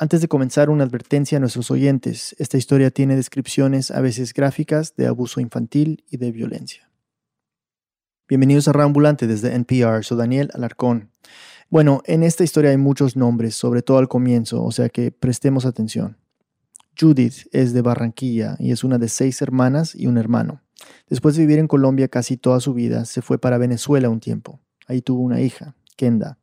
Antes de comenzar, una advertencia a nuestros oyentes. Esta historia tiene descripciones a veces gráficas de abuso infantil y de violencia. Bienvenidos a Rambulante desde NPR. Soy Daniel Alarcón. Bueno, en esta historia hay muchos nombres, sobre todo al comienzo, o sea que prestemos atención. Judith es de Barranquilla y es una de seis hermanas y un hermano. Después de vivir en Colombia casi toda su vida, se fue para Venezuela un tiempo. Ahí tuvo una hija, Kenda.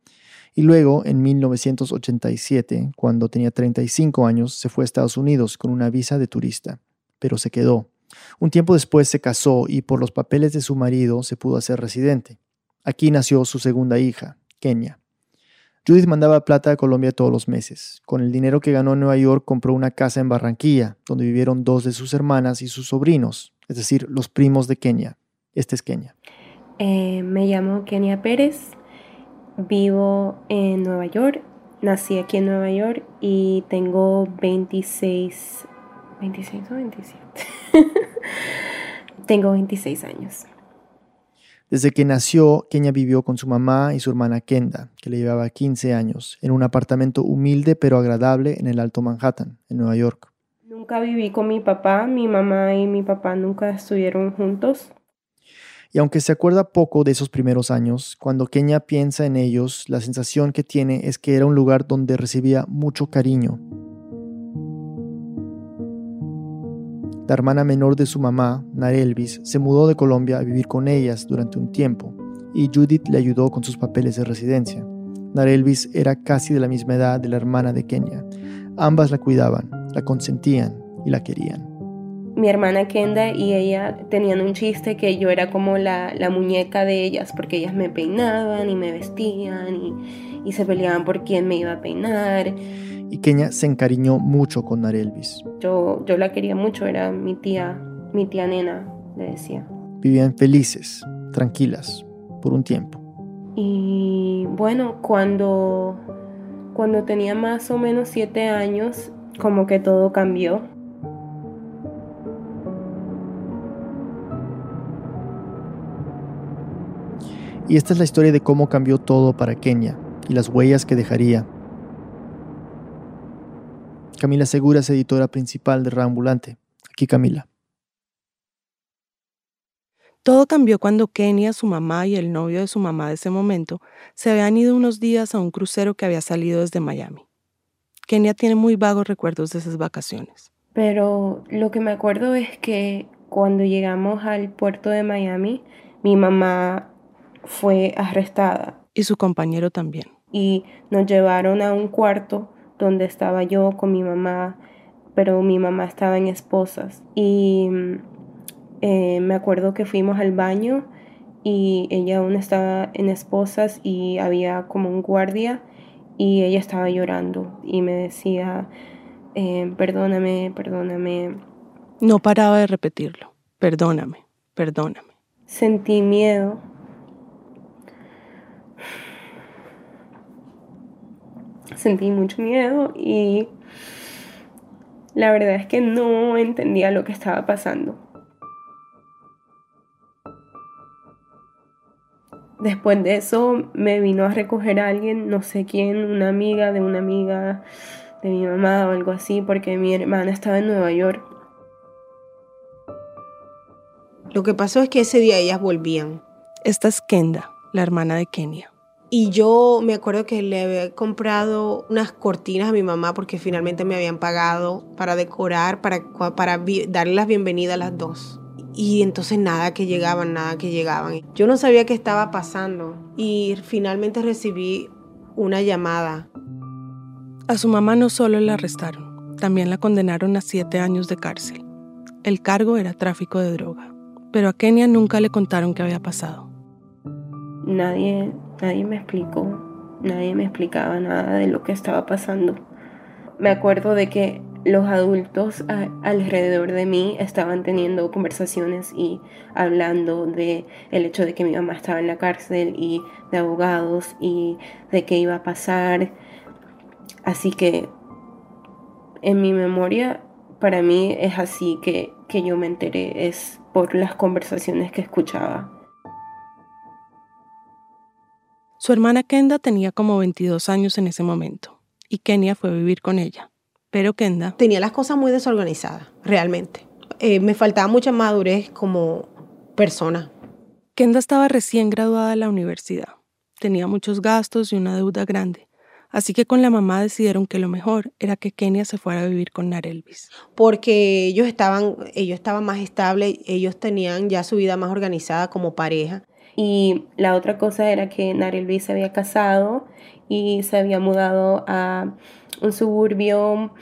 Y luego, en 1987, cuando tenía 35 años, se fue a Estados Unidos con una visa de turista, pero se quedó. Un tiempo después se casó y por los papeles de su marido se pudo hacer residente. Aquí nació su segunda hija, Kenia. Judith mandaba plata a Colombia todos los meses. Con el dinero que ganó en Nueva York compró una casa en Barranquilla, donde vivieron dos de sus hermanas y sus sobrinos, es decir, los primos de Kenia. Este es Kenia. Eh, me llamo Kenia Pérez, Vivo en Nueva York, nací aquí en Nueva York y tengo 26, 26 o 27. tengo 26 años. Desde que nació, Kenia vivió con su mamá y su hermana Kenda, que le llevaba 15 años, en un apartamento humilde pero agradable en el Alto Manhattan, en Nueva York. Nunca viví con mi papá, mi mamá y mi papá nunca estuvieron juntos. Y aunque se acuerda poco de esos primeros años, cuando Kenia piensa en ellos, la sensación que tiene es que era un lugar donde recibía mucho cariño. La hermana menor de su mamá, Narelvis, se mudó de Colombia a vivir con ellas durante un tiempo, y Judith le ayudó con sus papeles de residencia. Narelvis era casi de la misma edad de la hermana de Kenia. Ambas la cuidaban, la consentían y la querían mi hermana Kenda y ella tenían un chiste que yo era como la, muñeca de ellas, porque ellas me peinaban y me vestían y, se peleaban por quién me iba a peinar. Y Kenia se encariñó mucho con Narelvis. Yo, yo la quería mucho, era mi tía, mi tía nena, le decía. Vivían felices, tranquilas, por un tiempo. Y bueno, cuando, cuando tenía más o menos siete años, como que todo cambió Y esta es la historia de cómo cambió todo para Kenia y las huellas que dejaría. Camila Segura es editora principal de Reambulante. Aquí Camila. Todo cambió cuando Kenia, su mamá y el novio de su mamá de ese momento se habían ido unos días a un crucero que había salido desde Miami. Kenia tiene muy vagos recuerdos de esas vacaciones. Pero lo que me acuerdo es que cuando llegamos al puerto de Miami, mi mamá fue arrestada. Y su compañero también. Y nos llevaron a un cuarto donde estaba yo con mi mamá, pero mi mamá estaba en esposas. Y eh, me acuerdo que fuimos al baño y ella aún estaba en esposas y había como un guardia y ella estaba llorando y me decía, eh, perdóname, perdóname. No paraba de repetirlo, perdóname, perdóname. Sentí miedo sentí mucho miedo y la verdad es que no entendía lo que estaba pasando. Después de eso me vino a recoger a alguien, no sé quién, una amiga de una amiga de mi mamá o algo así, porque mi hermana estaba en Nueva York. Lo que pasó es que ese día ellas volvían. Esta es Kenda, la hermana de Kenia. Y yo me acuerdo que le había comprado unas cortinas a mi mamá porque finalmente me habían pagado para decorar, para, para darle las bienvenidas a las dos. Y entonces nada que llegaban, nada que llegaban. Yo no sabía qué estaba pasando y finalmente recibí una llamada. A su mamá no solo la arrestaron, también la condenaron a siete años de cárcel. El cargo era tráfico de droga, pero a Kenia nunca le contaron qué había pasado. Nadie Nadie me explicó, nadie me explicaba nada de lo que estaba pasando. Me acuerdo de que los adultos alrededor de mí estaban teniendo conversaciones y hablando de el hecho de que mi mamá estaba en la cárcel y de abogados y de qué iba a pasar. Así que en mi memoria, para mí es así que, que yo me enteré, es por las conversaciones que escuchaba. Su hermana Kenda tenía como 22 años en ese momento. y Kenia fue a vivir con ella. Pero Kenda tenía las cosas muy desorganizadas, realmente. Eh, me faltaba mucha madurez como persona. Kenda estaba recién graduada de la universidad. Tenía muchos gastos y una deuda grande. Así que con la mamá decidieron que lo mejor era que Kenia se fuera a vivir con Narelvis. Porque ellos estaban, ellos estaban más estables, ellos tenían ya su vida más organizada como pareja. Y la otra cosa era que Narelvis se había casado y se había mudado a un suburbio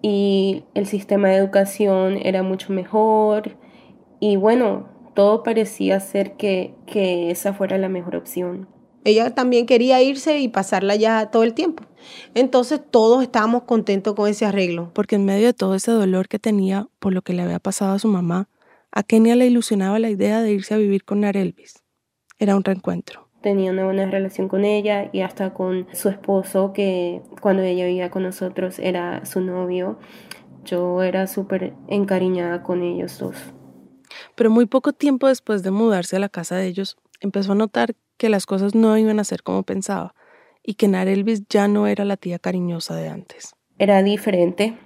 y el sistema de educación era mucho mejor. Y bueno, todo parecía ser que, que esa fuera la mejor opción. Ella también quería irse y pasarla ya todo el tiempo. Entonces todos estábamos contentos con ese arreglo. Porque en medio de todo ese dolor que tenía por lo que le había pasado a su mamá, a Kenia le ilusionaba la idea de irse a vivir con Narelvis. Era un reencuentro. Tenía una buena relación con ella y hasta con su esposo, que cuando ella vivía con nosotros era su novio. Yo era súper encariñada con ellos dos. Pero muy poco tiempo después de mudarse a la casa de ellos, empezó a notar que las cosas no iban a ser como pensaba y que Narelvis ya no era la tía cariñosa de antes. Era diferente,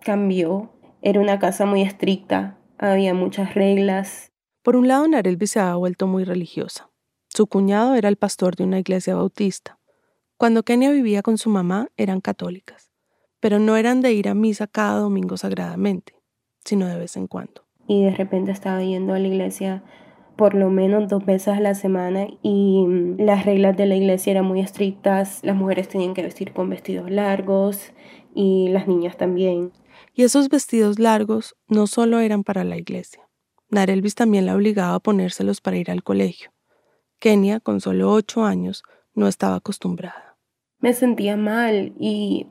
cambió, era una casa muy estricta, había muchas reglas. Por un lado, Narelvis se había vuelto muy religiosa. Su cuñado era el pastor de una iglesia bautista. Cuando Kenia vivía con su mamá, eran católicas, pero no eran de ir a misa cada domingo sagradamente, sino de vez en cuando. Y de repente estaba yendo a la iglesia por lo menos dos veces a la semana y mm, las reglas de la iglesia eran muy estrictas. Las mujeres tenían que vestir con vestidos largos y las niñas también. Y esos vestidos largos no solo eran para la iglesia. Narelvis también la obligaba a ponérselos para ir al colegio. Kenia, con solo ocho años, no estaba acostumbrada. Me sentía mal y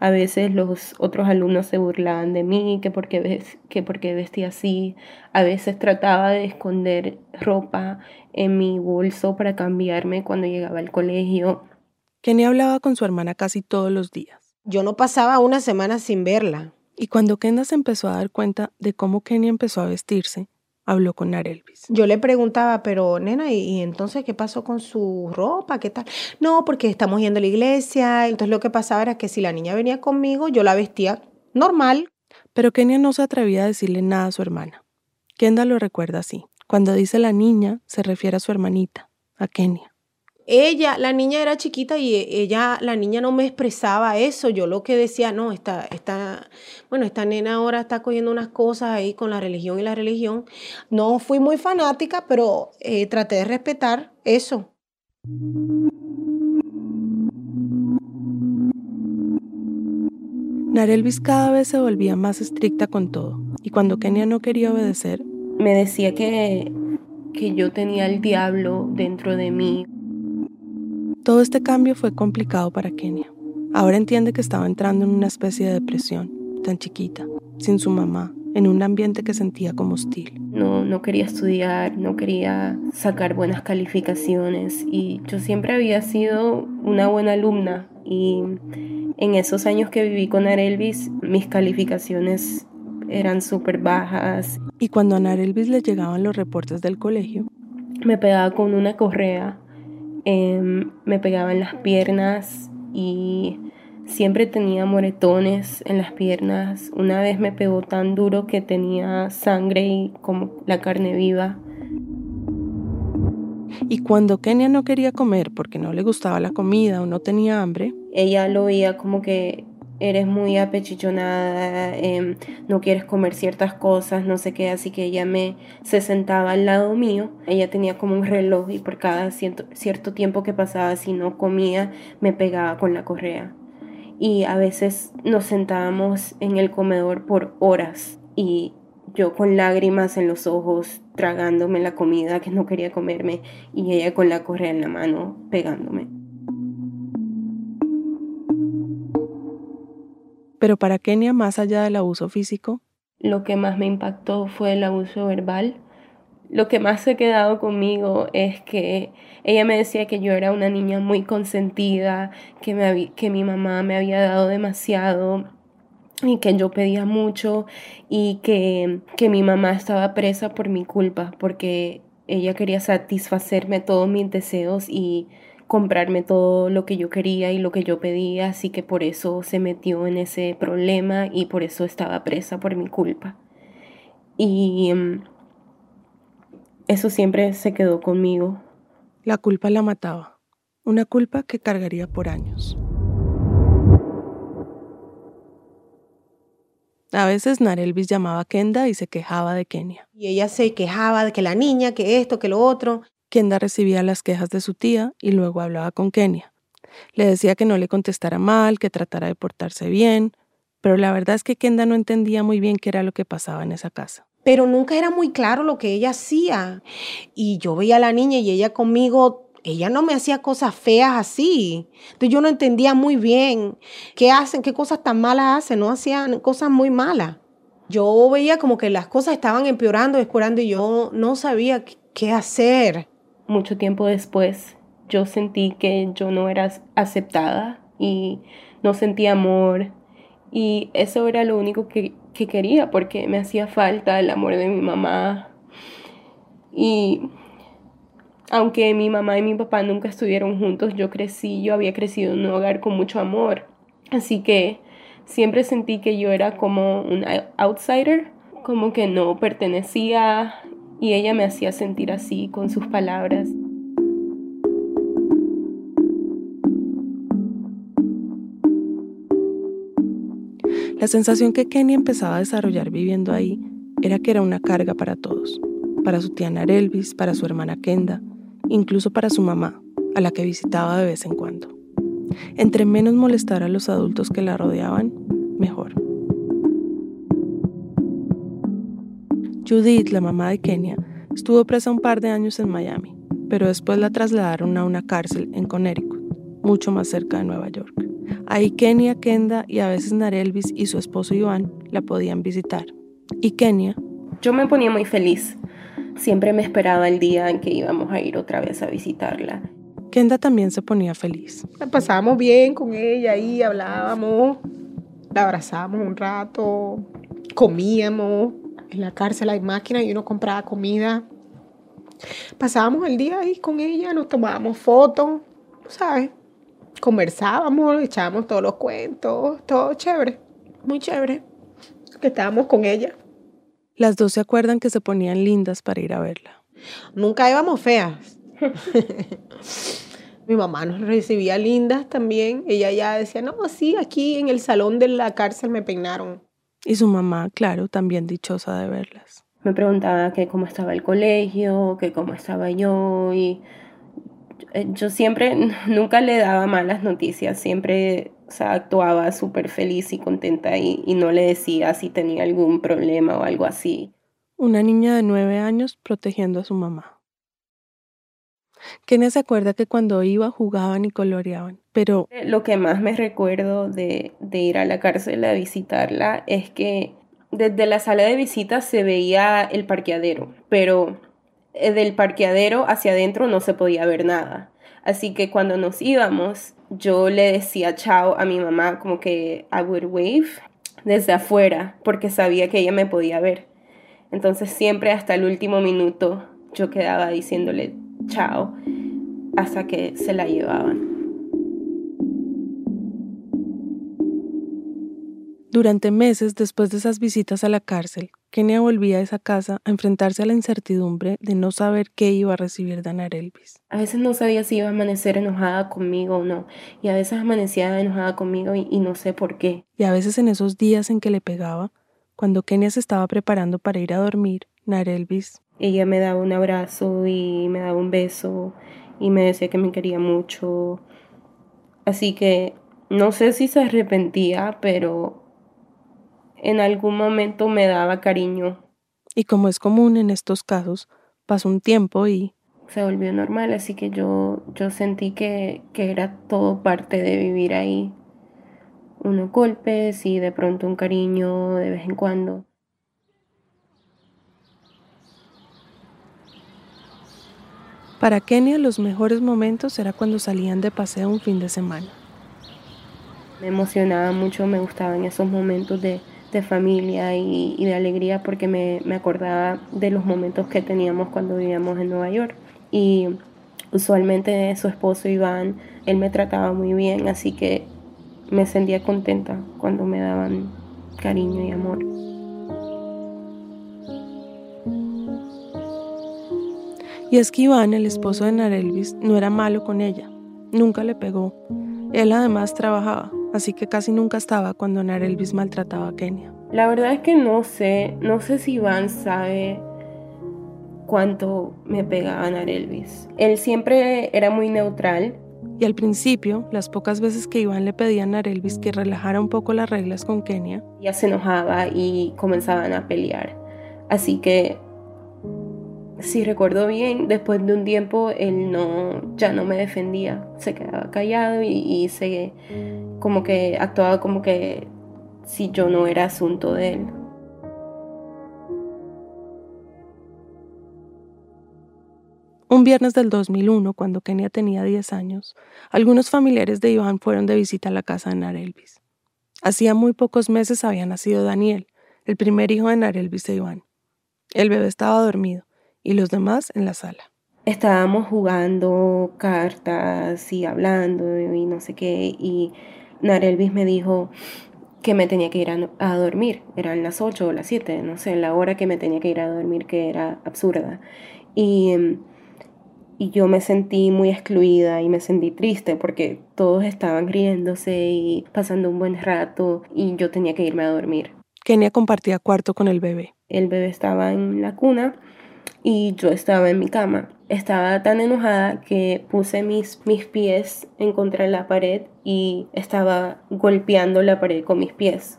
a veces los otros alumnos se burlaban de mí, que porque, que porque vestía así. A veces trataba de esconder ropa en mi bolso para cambiarme cuando llegaba al colegio. Kenny hablaba con su hermana casi todos los días. Yo no pasaba una semana sin verla. Y cuando Kenda se empezó a dar cuenta de cómo Kenny empezó a vestirse, habló con Narelvis. Yo le preguntaba, pero nena, ¿y, entonces qué pasó con su ropa? ¿Qué tal? No, porque estamos yendo a la iglesia. Entonces lo que pasaba era que si la niña venía conmigo, yo la vestía normal. Pero Kenia no se atrevía a decirle nada a su hermana. Kenda lo recuerda así. Cuando dice la niña, se refiere a su hermanita, a Kenia ella, la niña era chiquita y ella, la niña no me expresaba eso. Yo lo que decía, no, esta, esta, bueno, esta nena ahora está cogiendo unas cosas ahí con la religión y la religión. No fui muy fanática, pero eh, traté de respetar eso. Narelvis cada vez se volvía más estricta con todo, y cuando Kenia no quería obedecer, me decía que, que yo tenía el diablo dentro de mí. Todo este cambio fue complicado para Kenia. Ahora entiende que estaba entrando en una especie de depresión, tan chiquita, sin su mamá, en un ambiente que sentía como hostil. No, no quería estudiar, no quería sacar buenas calificaciones y yo siempre había sido una buena alumna y en esos años que viví con Arelvis mis calificaciones eran súper bajas. Y cuando a Narelvis le llegaban los reportes del colegio, me pegaba con una correa Em, me pegaba en las piernas y siempre tenía moretones en las piernas. Una vez me pegó tan duro que tenía sangre y como la carne viva. Y cuando Kenia no quería comer porque no le gustaba la comida o no tenía hambre, ella lo veía como que eres muy apechichonada, em, no quieres comer ciertas cosas, no sé qué, así que ella me se sentaba al lado mío, ella tenía como un reloj y por cada cierto, cierto tiempo que pasaba si no comía me pegaba con la correa. Y a veces nos sentábamos en el comedor por horas y yo con lágrimas en los ojos tragándome la comida que no quería comerme y ella con la correa en la mano pegándome. Pero para Kenia, más allá del abuso físico, lo que más me impactó fue el abuso verbal. Lo que más se ha quedado conmigo es que ella me decía que yo era una niña muy consentida, que, mi mamá me había dado demasiado y que yo pedía mucho y que mi mamá estaba presa por mi culpa, porque ella quería satisfacerme todos mis deseos y comprarme todo lo que yo quería y lo que yo pedía, así que por eso se metió en ese problema y por eso estaba presa por mi culpa. Y mm, eso siempre se quedó conmigo. La culpa la mataba, una culpa que cargaría por años. A veces Narelvis llamaba a Kenda y se quejaba de Kenia. Y ella se quejaba de que la niña, que esto, que lo otro. Kenda recibía las quejas de su tía y luego hablaba con Kenia. Le decía que no le contestara mal, que tratara de portarse bien, pero la verdad es que Kenda no entendía muy bien qué era lo que pasaba en esa casa. Pero nunca era muy claro lo que ella hacía. Y yo veía a la niña y ella conmigo, ella no me hacía cosas feas así. Entonces yo no entendía muy bien qué hacen, qué cosas tan malas hacen, no hacían cosas muy malas. Yo veía como que las cosas estaban empeorando, empeorando y yo no sabía qué hacer mucho tiempo después yo sentí que yo no era aceptada y no sentía amor y eso era lo único que, quería porque me hacía falta el amor de mi mamá y aunque mi mamá y mi papá nunca estuvieron juntos, yo crecí, yo había crecido en un hogar con mucho amor. Así que siempre sentí que yo era como un outsider, como que no pertenecía y ella me hacía sentir así con sus palabras. La sensación que Kenny empezaba a desarrollar viviendo ahí era que era una carga para todos, para su tía Narelvis, para su hermana Kenda, incluso para su mamá, a la que visitaba de vez en cuando. Entre menos molestar a los adultos que la rodeaban, mejor. Judith, la mamá de Kenia, estuvo presa un par de años en Miami, pero después la trasladaron a una cárcel en Connecticut, mucho más cerca de Nueva York. Ahí Kenia, Kenda y a veces Narelvis y su esposo Iván la podían visitar. Y Kenia... Yo me ponía muy feliz. Siempre me esperaba el día en que íbamos a ir otra vez a visitarla. Kenda también se ponía feliz. La pasábamos bien con ella ahí, hablábamos, la abrazábamos un rato, comíamos, en la cárcel hay máquinas y uno compraba comida. Pasábamos el día ahí con ella, nos tomábamos fotos, ¿sabes? Conversábamos, echábamos todos los cuentos, todo chévere, muy chévere, que estábamos con ella. Las dos se acuerdan que se ponían lindas para ir a verla. Nunca íbamos feas. Mi mamá nos recibía lindas también. Ella ya decía, no, sí, aquí en el salón de la cárcel me peinaron. Y su mamá, claro, también dichosa de verlas. Me preguntaba que cómo estaba el colegio, que cómo estaba yo y eh, yo siempre, nunca le daba malas noticias, siempre o actuaba súper feliz y contenta y, y no le decía si tenía algún problema o algo así. Una niña de nueve años protegiendo a su mamá. Kenia se acuerda que cuando iba jugaban y coloreaban, pero... Lo que más me recuerdo de, de ir a la cárcel a visitarla es que desde la sala de visitas se veía el parqueadero, pero eh, del parqueadero hacia adentro no se podía ver nada. Así que cuando nos íbamos, yo le decía chao a mi mamá como que I would wave desde afuera porque sabía que ella me podía ver. Entonces siempre hasta el último minuto yo quedaba diciéndole chao hasta que se la llevaban. Durante meses después de esas visitas a la cárcel, Kenia volvía a esa casa a enfrentarse a la incertidumbre de no saber qué iba a recibir de Elvis. A veces no sabía si iba a amanecer enojada conmigo o no, y a veces amanecía enojada conmigo y, y no sé por qué. Y a veces en esos días en que le pegaba, cuando Kenia se estaba preparando para ir a dormir, Elvis ella me daba un abrazo y me daba un beso y me decía que me quería mucho. Así que no sé si se arrepentía, pero en algún momento me daba cariño. Y como es común en estos casos, pasó un tiempo y... Se volvió normal, así que yo, yo sentí que, que era todo parte de vivir ahí. Unos golpes y de pronto un cariño de vez en cuando. Para Kenia los mejores momentos era cuando salían de paseo un fin de semana. Me emocionaba mucho, me gustaban esos momentos de, familia y, de alegría porque me, me, acordaba de los momentos que teníamos cuando vivíamos en Nueva York. Y Usualmente su esposo Iván, él me trataba muy bien, así que me sentía contenta cuando me daban cariño y amor. Y es que Iván, el esposo de Narelvis, no era malo con ella. Nunca le pegó. Él además trabajaba, así que casi nunca estaba cuando Narelvis maltrataba a Kenia. La verdad es que no sé, no sé si Iván sabe cuánto me pegaba Narelvis. Él siempre era muy neutral. Y al principio, las pocas veces que Iván le pedía a Narelvis que relajara un poco las reglas con Kenia, ya se enojaba y comenzaban a pelear. Así que si recuerdo bien, después de un tiempo él no, ya no me defendía, se quedaba callado y, se como que actuaba como que si yo no era asunto de él. Un viernes del 2001, cuando Kenia tenía 10 años, algunos familiares de Iván fueron de visita a la casa de Narelvis. Hacía muy pocos meses había nacido Daniel, el primer hijo de Narelvis e Iván. El bebé estaba dormido y los demás en la sala. Estábamos jugando cartas y hablando y no sé qué, y Narelvis me dijo que me tenía que ir a, dormir. Eran las 8 o las 7, no sé, la hora que me tenía que ir a dormir, que era absurda. Y, y yo me sentí muy excluida y me sentí triste porque todos estaban riéndose y pasando un buen rato y yo tenía que irme a dormir. Kenia compartía cuarto con el bebé. El bebé estaba en la cuna y yo estaba en mi cama. Estaba tan enojada que puse mis, mis pies en contra de la pared y estaba golpeando la pared con mis pies.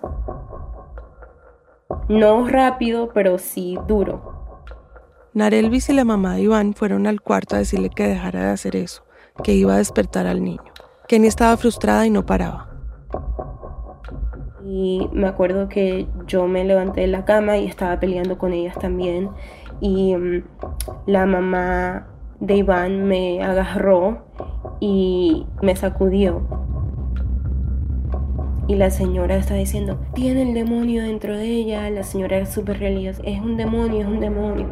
No rápido, pero sí duro. Narelvis y la mamá de Iván fueron al cuarto a decirle que dejara de hacer eso, que iba a despertar al niño. Kenny estaba frustrada y no paraba. Y me acuerdo que yo me levanté de la cama y estaba peleando con ellas también y mm, la mamá de Iván me agarró y me sacudió. Y la señora está diciendo, tiene el demonio dentro de ella. La señora era súper religiosa, es un demonio, es un demonio.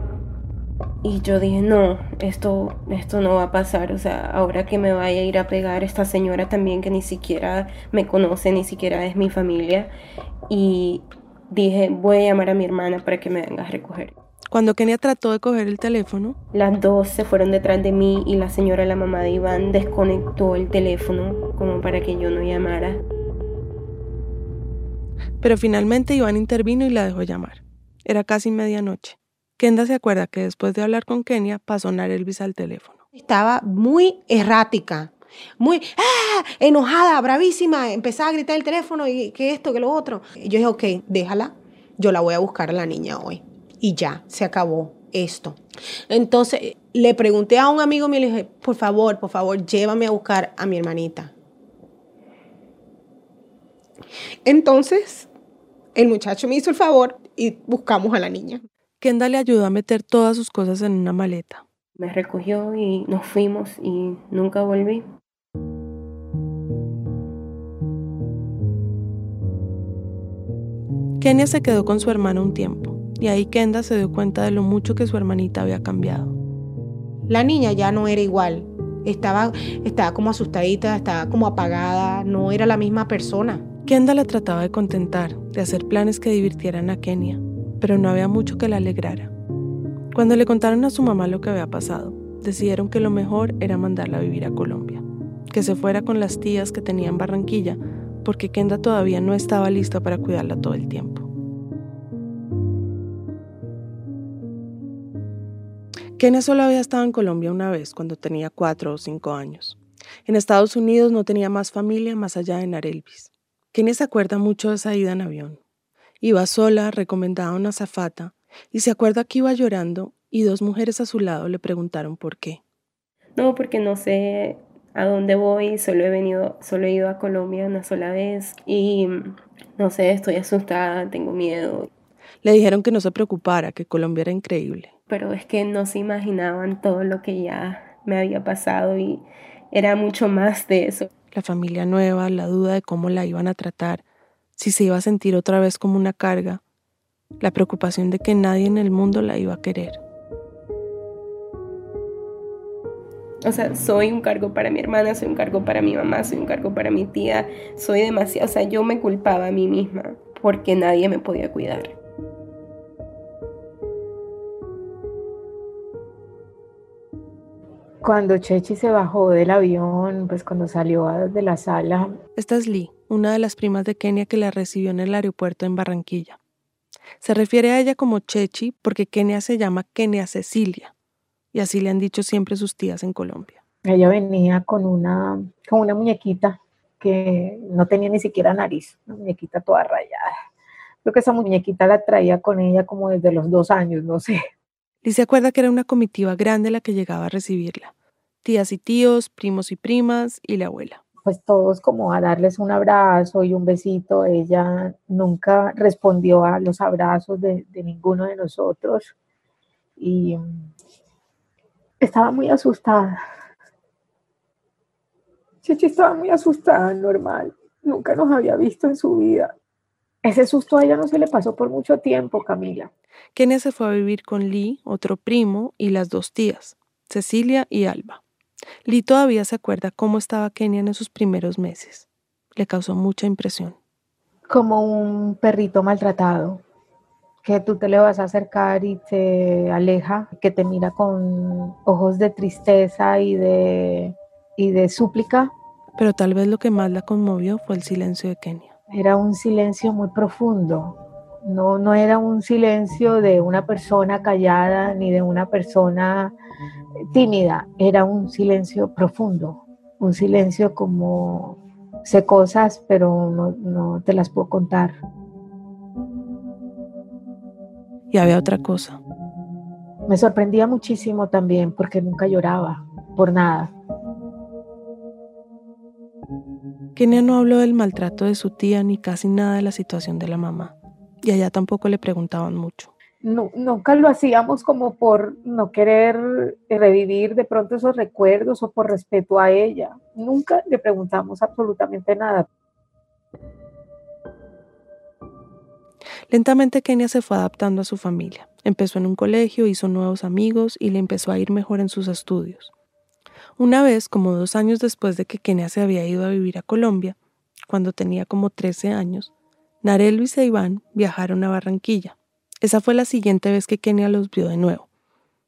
Y yo dije, no, esto, esto no va a pasar. O sea, ahora que me vaya a ir a pegar esta señora también que ni siquiera me conoce, ni siquiera es mi familia. Y dije, voy a llamar a mi hermana para que me venga a recoger. Cuando Kenia trató de coger el teléfono, las dos se fueron detrás de mí y la señora, la mamá de Iván, desconectó el teléfono como para que yo no llamara. Pero finalmente Iván intervino y la dejó llamar. Era casi medianoche. Kenda se acuerda que después de hablar con Kenia pasó Elvis al teléfono. Estaba muy errática, muy ¡ah! enojada, bravísima. Empezaba a gritar el teléfono y que esto, que lo otro. Yo dije, ok, déjala, yo la voy a buscar a la niña hoy y ya, se acabó esto. Entonces le pregunté a un amigo mío y le dije, por favor, por favor, llévame a buscar a mi hermanita. Entonces, el muchacho me hizo el favor y buscamos a la niña. Kenda le ayudó a meter todas sus cosas en una maleta. Me recogió y nos fuimos y nunca volví. Kenia se quedó con su hermana un tiempo y ahí Kenda se dio cuenta de lo mucho que su hermanita había cambiado. La niña ya no era igual, estaba, estaba como asustadita, estaba como apagada, no era la misma persona. Kenda la trataba de contentar, de hacer planes que divirtieran a Kenia, pero no había mucho que la alegrara. Cuando le contaron a su mamá lo que había pasado, decidieron que lo mejor era mandarla a vivir a Colombia, que se fuera con las tías que tenía en Barranquilla, porque Kenda todavía no estaba lista para cuidarla todo el tiempo. Kenia solo había estado en Colombia una vez, cuando tenía cuatro o cinco años. En Estados Unidos no tenía más familia más allá de Narelvis. Kenia se acuerda mucho de esa ida en avión. Iba sola, recomendada a una zafata, y se acuerda que iba llorando y dos mujeres a su lado le preguntaron por qué. No, porque no sé a dónde voy, solo he venido, solo he ido a Colombia una sola vez y no sé, estoy asustada, tengo miedo. Le dijeron que no se preocupara, que Colombia era increíble pero es que no se imaginaban todo lo que ya me había pasado y era mucho más de eso. La familia nueva, la duda de cómo la iban a tratar, si se iba a sentir otra vez como una carga, la preocupación de que nadie en el mundo la iba a querer. O sea, soy un cargo para mi hermana, soy un cargo para mi mamá, soy un cargo para mi tía, soy demasiado, o sea, yo me culpaba a mí misma porque nadie me podía cuidar. Cuando Chechi se bajó del avión, pues cuando salió de la sala. Esta es Lee, una de las primas de Kenia que la recibió en el aeropuerto en Barranquilla. Se refiere a ella como Chechi porque Kenia se llama Kenia Cecilia, y así le han dicho siempre sus tías en Colombia. Ella venía con una, con una muñequita que no tenía ni siquiera nariz, una muñequita toda rayada. Creo que esa muñequita la traía con ella como desde los dos años, no sé. Y se acuerda que era una comitiva grande la que llegaba a recibirla. Tías y tíos, primos y primas y la abuela. Pues todos como a darles un abrazo y un besito. Ella nunca respondió a los abrazos de, de ninguno de nosotros. Y estaba muy asustada. Chichi estaba muy asustada, normal. Nunca nos había visto en su vida. Ese susto a ella no se le pasó por mucho tiempo, Camila. Kenia se fue a vivir con Lee, otro primo, y las dos tías, Cecilia y Alba. Lee todavía se acuerda cómo estaba Kenia en esos primeros meses. Le causó mucha impresión. Como un perrito maltratado, que tú te le vas a acercar y te aleja, que te mira con ojos de tristeza y de, y de súplica. Pero tal vez lo que más la conmovió fue el silencio de Kenia. Era un silencio muy profundo. No, no era un silencio de una persona callada ni de una persona tímida, era un silencio profundo, un silencio como sé cosas, pero no, no te las puedo contar. Y había otra cosa. Me sorprendía muchísimo también porque nunca lloraba por nada. Kenia no habló del maltrato de su tía ni casi nada de la situación de la mamá. Y allá tampoco le preguntaban mucho. No, nunca lo hacíamos como por no querer revivir de pronto esos recuerdos o por respeto a ella. Nunca le preguntamos absolutamente nada. Lentamente Kenia se fue adaptando a su familia. Empezó en un colegio, hizo nuevos amigos y le empezó a ir mejor en sus estudios. Una vez, como dos años después de que Kenia se había ido a vivir a Colombia, cuando tenía como 13 años, Narel y Iván viajaron a Barranquilla. Esa fue la siguiente vez que Kenia los vio de nuevo.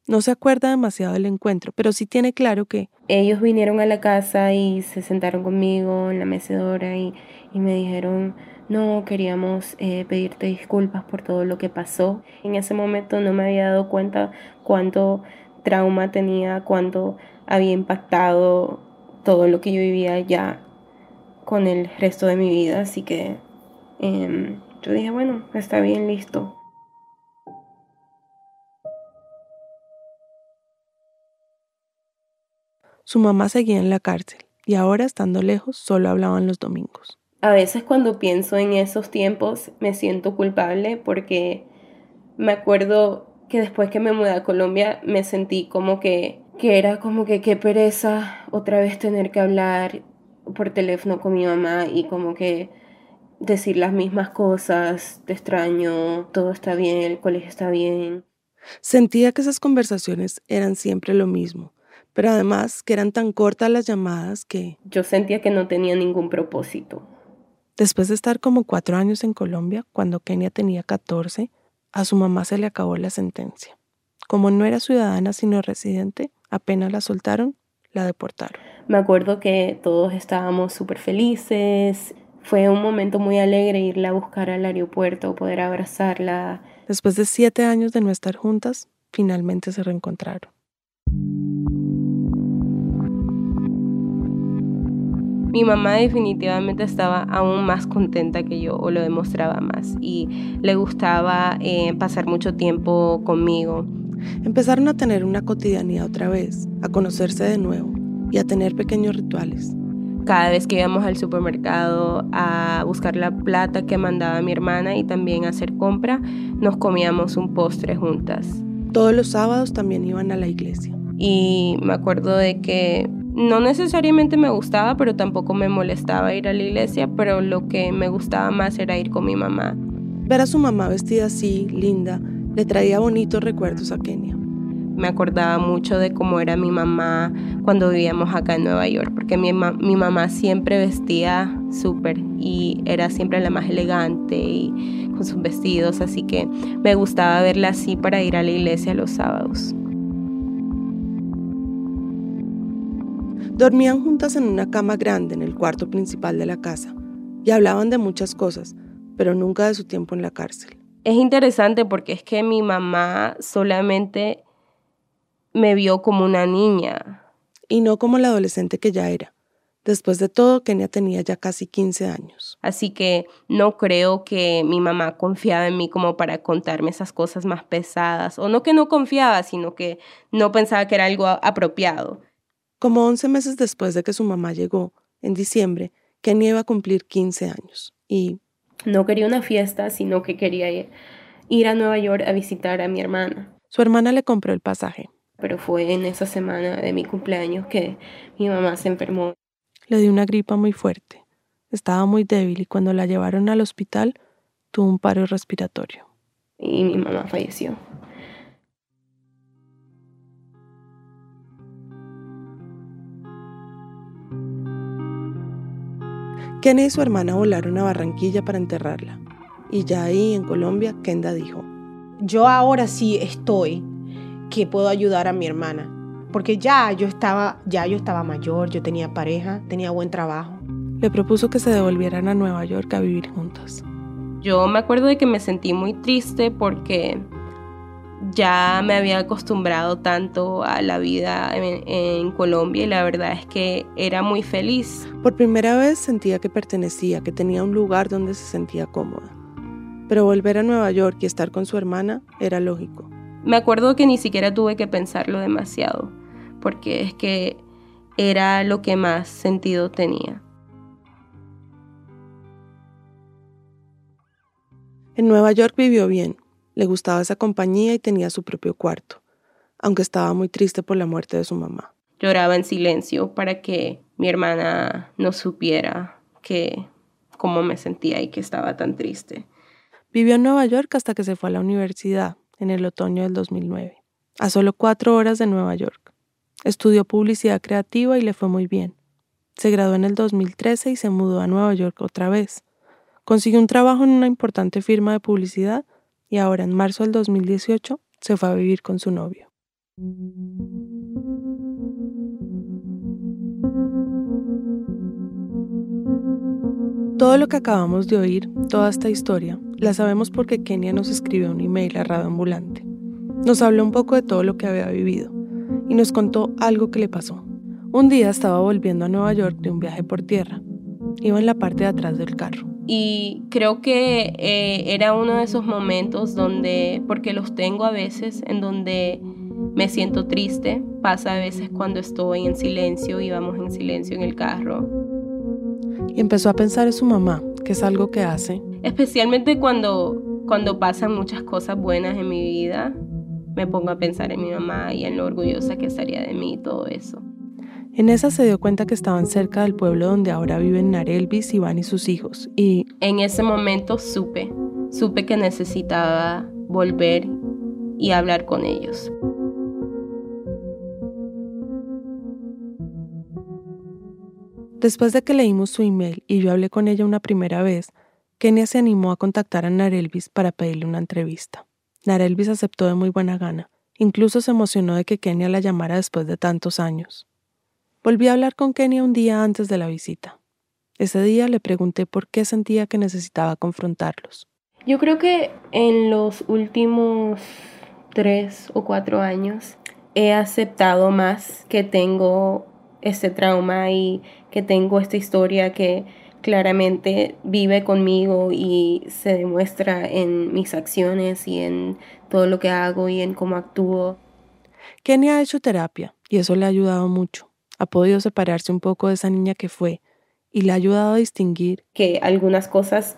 No se acuerda demasiado del encuentro, pero sí tiene claro que... Ellos vinieron a la casa y se sentaron conmigo en la mecedora y, y me dijeron, no, queríamos eh, pedirte disculpas por todo lo que pasó. En ese momento no me había dado cuenta cuánto trauma tenía, cuánto había impactado todo lo que yo vivía ya con el resto de mi vida. Así que em, yo dije, bueno, está bien, listo. Su mamá seguía en la cárcel y ahora, estando lejos, solo hablaban los domingos. A veces cuando pienso en esos tiempos me siento culpable porque me acuerdo que después que me mudé a Colombia me sentí como que, que era como que qué pereza otra vez tener que hablar por teléfono con mi mamá y como que decir las mismas cosas, te extraño, todo está bien, el colegio está bien. Sentía que esas conversaciones eran siempre lo mismo, pero además que eran tan cortas las llamadas que... Yo sentía que no tenía ningún propósito. Después de estar como cuatro años en Colombia, cuando Kenia tenía 14, a su mamá se le acabó la sentencia. Como no era ciudadana sino residente, apenas la soltaron, la deportaron. Me acuerdo que todos estábamos súper felices. Fue un momento muy alegre irla a buscar al aeropuerto, poder abrazarla. Después de siete años de no estar juntas, finalmente se reencontraron. Mi mamá definitivamente estaba aún más contenta que yo, o lo demostraba más, y le gustaba eh, pasar mucho tiempo conmigo. Empezaron a tener una cotidianidad otra vez, a conocerse de nuevo y a tener pequeños rituales. Cada vez que íbamos al supermercado a buscar la plata que mandaba mi hermana y también a hacer compra, nos comíamos un postre juntas. Todos los sábados también iban a la iglesia. Y me acuerdo de que no necesariamente me gustaba, pero tampoco me molestaba ir a la iglesia, pero lo que me gustaba más era ir con mi mamá. Ver a su mamá vestida así, linda, le traía bonitos recuerdos a Kenia. me acordaba mucho de cómo era mi mamá cuando vivíamos acá en Nueva York, porque mi, mi mamá siempre vestía súper y era siempre la más elegante y con sus vestidos, así que me gustaba verla así para ir a la iglesia los sábados. Dormían juntas en una cama grande en el cuarto principal de la casa y hablaban de muchas cosas, pero nunca de su tiempo en la cárcel. Es interesante porque es que mi mamá solamente me vio como una niña. Y no como la adolescente que ya era. Después de todo, Kenia tenía ya casi 15 años. Así que no creo que mi mamá confiaba en mí como para contarme esas cosas más pesadas. O no que no confiaba, sino que no pensaba que era algo apropiado. Como 11 meses después de que su mamá llegó, en diciembre, Kenia iba a cumplir 15 años. Y no quería una fiesta, sino que quería ir, a Nueva York a visitar a mi hermana. Su hermana le compró el pasaje. Pero fue en esa semana de mi cumpleaños que mi mamá se enfermó. Le dio una gripa muy fuerte. Estaba muy débil y cuando la llevaron al hospital tuvo un paro respiratorio. Y mi mamá falleció. Kenny y su hermana volaron a Barranquilla para enterrarla. Y ya ahí, en Colombia, Kenda dijo, yo ahora sí estoy que puedo ayudar a mi hermana. Porque ya yo estaba, ya yo estaba mayor, yo tenía pareja, tenía buen trabajo. Le propuso que se devolvieran a Nueva York a vivir juntas. Yo me acuerdo de que me sentí muy triste porque ya me había acostumbrado tanto a la vida en, Colombia y la verdad es que era muy feliz. Por primera vez sentía que pertenecía, que tenía un lugar donde se sentía cómoda. Pero volver a Nueva York y estar con su hermana era lógico. Me acuerdo que ni siquiera tuve que pensarlo demasiado, porque es que era lo que más sentido tenía. En Nueva York vivió bien, le gustaba esa compañía y tenía su propio cuarto, aunque estaba muy triste por la muerte de su mamá. Lloraba en silencio para que mi hermana no supiera que cómo me sentía y que estaba tan triste. Vivió en Nueva York hasta que se fue a la universidad en el otoño del 2009, a solo cuatro horas de Nueva York. Estudió publicidad creativa y le fue muy bien. Se graduó en el 2013 y se mudó a Nueva York otra vez. Consiguió un trabajo en una importante firma de publicidad y ahora en marzo del 2018 se fue a vivir con su novio. Todo lo que acabamos de oír, toda esta historia, la sabemos porque Kenia nos escribió un email a Radio Ambulante. Nos habló un poco de todo lo que había vivido y nos contó algo que le pasó. Un día estaba volviendo a Nueva York de un viaje por tierra. Iba en la parte de atrás del carro y creo que eh, era uno de esos momentos donde, porque los tengo a veces, en donde me siento triste, pasa a veces cuando estoy en silencio y vamos en silencio en el carro. Y empezó a pensar en su mamá, que es algo que hace. Especialmente cuando, cuando pasan muchas cosas buenas en mi vida, me pongo a pensar en mi mamá y en lo orgullosa que estaría de mí y todo eso. En esa se dio cuenta que estaban cerca del pueblo donde ahora viven Narelvis, Iván y sus hijos. Y en ese momento supe, supe que necesitaba volver y hablar con ellos. Después de que leímos su email y yo hablé con ella una primera vez, Kenia se animó a contactar a Narelvis para pedirle una entrevista. Narelvis aceptó de muy buena gana. Incluso se emocionó de que Kenia la llamara después de tantos años. Volví a hablar con Kenia un día antes de la visita. Ese día le pregunté por qué sentía que necesitaba confrontarlos. Yo creo que en los últimos tres o cuatro años he aceptado más que tengo este trauma y que tengo esta historia que claramente vive conmigo y se demuestra en mis acciones y en todo lo que hago y en cómo actúo. Kenia ha hecho terapia y eso le ha ayudado mucho ha podido separarse un poco de esa niña que fue y le ha ayudado a distinguir que algunas cosas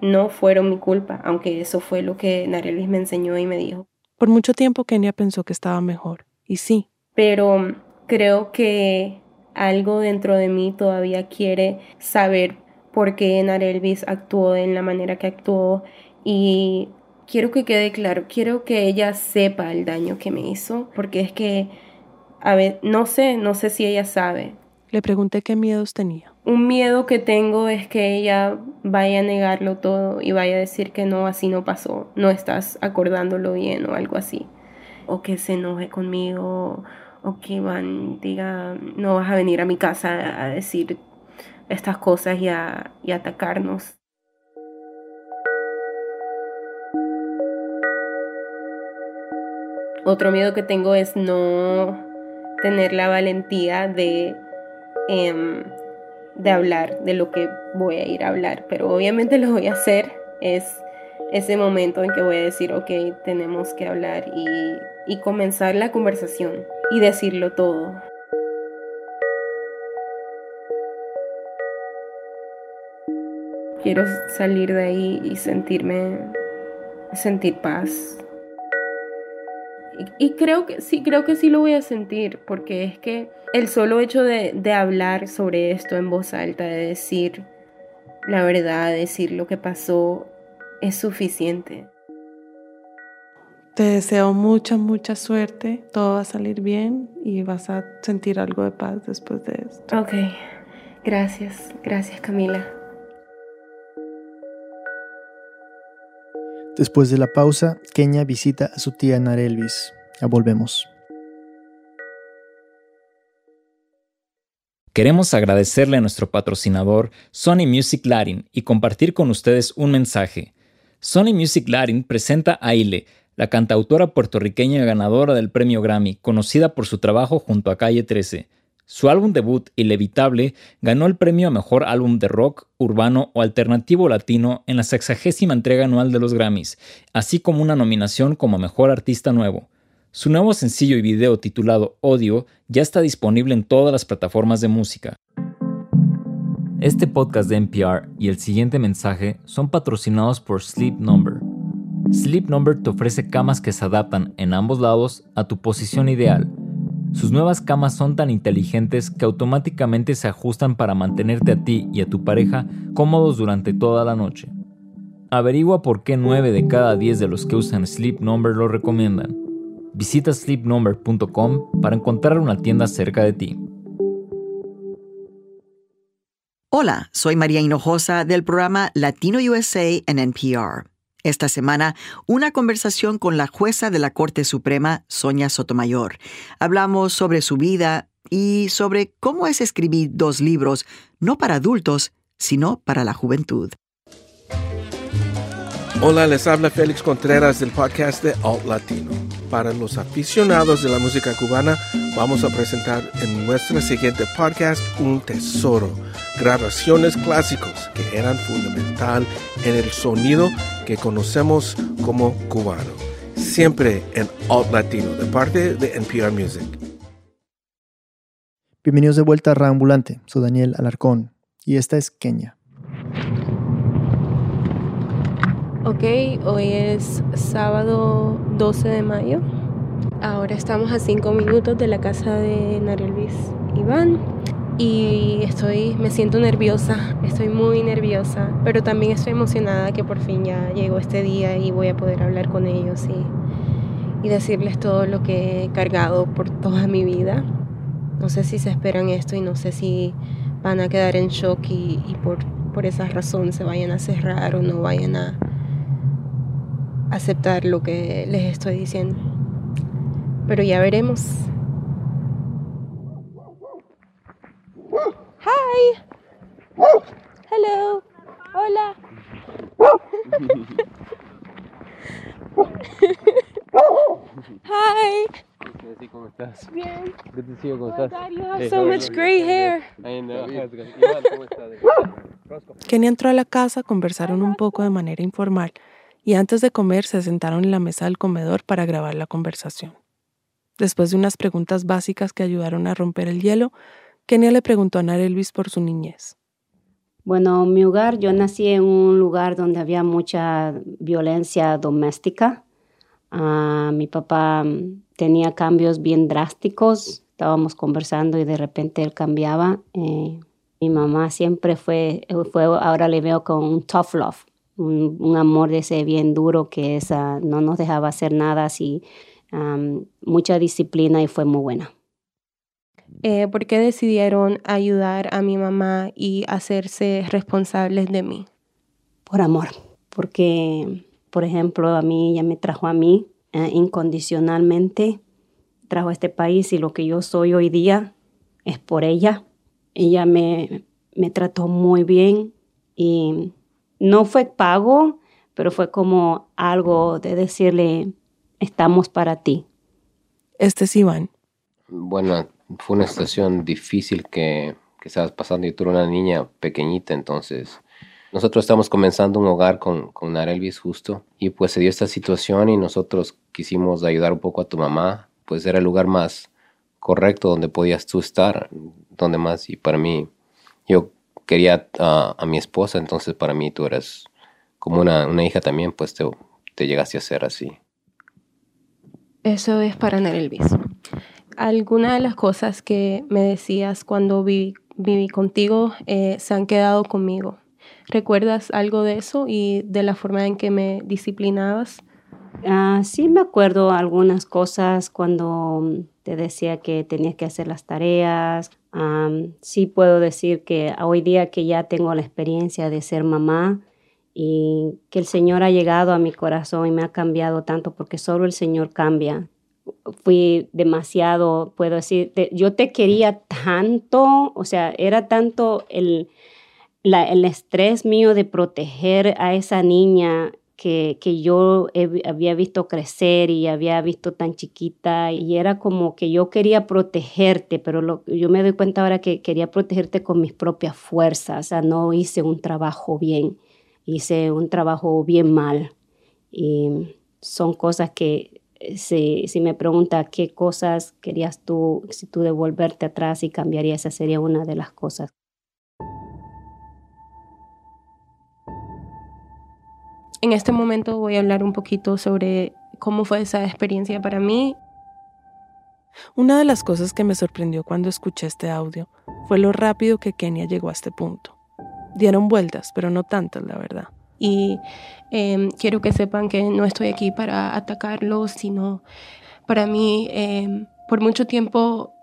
no fueron mi culpa, aunque eso fue lo que Narelis me enseñó y me dijo. Por mucho tiempo Kenia pensó que estaba mejor, y sí. Pero creo que algo dentro de mí todavía quiere saber por qué Narelvis actuó en la manera que actuó y quiero que quede claro, quiero que ella sepa el daño que me hizo, porque es que, a ver, no sé, no sé si ella sabe. Le pregunté qué miedos tenía. Un miedo que tengo es que ella vaya a negarlo todo y vaya a decir que no, así no pasó, no estás acordándolo bien o algo así. O que se enoje conmigo, o que van, diga, no vas a venir a mi casa a decir estas cosas y a, y a atacarnos. Otro miedo que tengo es no tener la valentía de, em, de hablar de lo que voy a ir a hablar, pero obviamente lo voy a hacer. Es ese momento en que voy a decir, ok, tenemos que hablar y, y comenzar la conversación y decirlo todo. Quiero salir de ahí y sentirme, sentir paz, y, creo que sí, creo que sí lo voy a sentir, porque es que el solo hecho de, de hablar sobre esto en voz alta, de decir la verdad, decir lo que pasó, es suficiente. Te deseo mucha, mucha suerte. Todo va a salir bien y vas a sentir algo de paz después de esto. Ok, gracias, gracias Camila. Después de la pausa, Kenya visita a su tía Narelvis. Ya volvemos. Queremos agradecerle a nuestro patrocinador Sony Music Latin y compartir con ustedes un mensaje. Sony Music Latin presenta a Aile, la cantautora puertorriqueña ganadora del premio Grammy, conocida por su trabajo junto a Calle 13. Su álbum debut, Inevitable, ganó el premio a Mejor Álbum de Rock, Urbano o Alternativo Latino en la sexagésima entrega anual de los Grammys, así como una nominación como Mejor Artista Nuevo. Su nuevo sencillo y video titulado Odio ya está disponible en todas las plataformas de música. Este podcast de NPR y el siguiente mensaje son patrocinados por Sleep Number. Sleep Number te ofrece camas que se adaptan en ambos lados a tu posición ideal sus nuevas camas son tan inteligentes que automáticamente se ajustan para mantenerte a ti y a tu pareja cómodos durante toda la noche. Averigua por qué 9 de cada 10 de los que usan Sleep Number lo recomiendan. Visita sleepnumber.com para encontrar una tienda cerca de ti. Hola, soy María Hinojosa del programa Latino USA en NPR. Esta semana, una conversación con la jueza de la Corte Suprema, Sonia Sotomayor. Hablamos sobre su vida y sobre cómo es escribir dos libros, no para adultos, sino para la juventud. Hola, les habla Félix Contreras del podcast de Alt Latino. Para los aficionados de la música cubana, vamos a presentar en nuestro siguiente podcast un tesoro, grabaciones clásicos que eran fundamental en el sonido que conocemos como cubano. Siempre en Alt Latino, de parte de NPR Music. Bienvenidos de vuelta a Reambulante. Soy Daniel Alarcón y esta es Kenia. Ok, hoy es sábado 12 de mayo. Ahora estamos a 5 minutos de la casa de Narelvis Iván y estoy, me siento nerviosa, estoy muy nerviosa, pero también estoy emocionada que por fin ya llegó este día y voy a poder hablar con ellos y, y decirles todo lo que he cargado por toda mi vida. No sé si se esperan esto y no sé si van a quedar en shock y, y por, por esa razón se vayan a cerrar o no vayan a aceptar lo que les estoy diciendo. Pero ya veremos. Hi. Hello. Hola. Hi. ¿Cómo estás? Bien. Good to see you, ¿cómo estás? You have so much gray hair. Kenny entró a la casa, conversaron un poco de manera informal y antes de comer se sentaron en la mesa del comedor para grabar la conversación. Después de unas preguntas básicas que ayudaron a romper el hielo, Kenia le preguntó a Narelvis por su niñez. Bueno, mi hogar, yo nací en un lugar donde había mucha violencia doméstica. Ah, mi papá mm, tenía cambios bien drásticos. Estábamos conversando y de repente él cambiaba. Eh, mi mamá siempre fue, fue, ahora le veo con un tough love un, amor de ese bien duro que esa no nos dejaba hacer nada, así mucha disciplina y fue muy buena. Eh, ¿Por qué decidieron ayudar a mi mamá y hacerse responsables de mí? Por amor, porque, por ejemplo, a mí ella me trajo a mí eh, incondicionalmente, trajo a este país y lo que yo soy hoy día es por ella. Ella me, me trató muy bien y no fue pago, pero fue como algo de decirle, estamos para ti. Este es Iván. Bueno, fue una situación difícil que, que estabas pasando. Yo tuve una niña pequeñita, entonces nosotros estamos comenzando un hogar con, con Narelvis justo y pues se dio esta situación y nosotros quisimos ayudar un poco a tu mamá, pues era el lugar más correcto donde podías tú estar, donde más y para mí yo quería a mi esposa, entonces para mí tú eres como una, una hija también, pues te, te, llegaste a ser así. Eso es para Elvis. Algunas de las cosas que me decías cuando viví, viví contigo eh, se han quedado conmigo. ¿Recuerdas algo de eso y de la forma en que me disciplinabas? Ah, sí me acuerdo algunas cosas cuando te decía que tenías que hacer las tareas. sí puedo decir que hoy día que ya tengo la experiencia de ser mamá y que el Señor ha llegado a mi corazón y me ha cambiado tanto porque solo el Señor cambia. Fui demasiado, puedo decir, yo te quería tanto, o sea, era tanto el, el estrés mío de proteger a esa niña que, que yo había visto crecer y había visto tan chiquita y era como que yo quería protegerte, pero lo, yo me doy cuenta ahora que quería protegerte con mis propias fuerzas, o sea, no hice un trabajo bien, hice un trabajo bien mal. Y son cosas que eh, si, si me pregunta qué cosas querías tú, si tú devolverte atrás y cambiaría, esa sería una de las cosas. En este momento voy a hablar un poquito sobre cómo fue esa experiencia para mí. Una de las cosas que me sorprendió cuando escuché este audio fue lo rápido que Kenia llegó a este punto. Dieron vueltas, pero no tantas, la verdad. Y em, quiero que sepan que no estoy aquí para atacarlos, sino para mí, em, por mucho tiempo,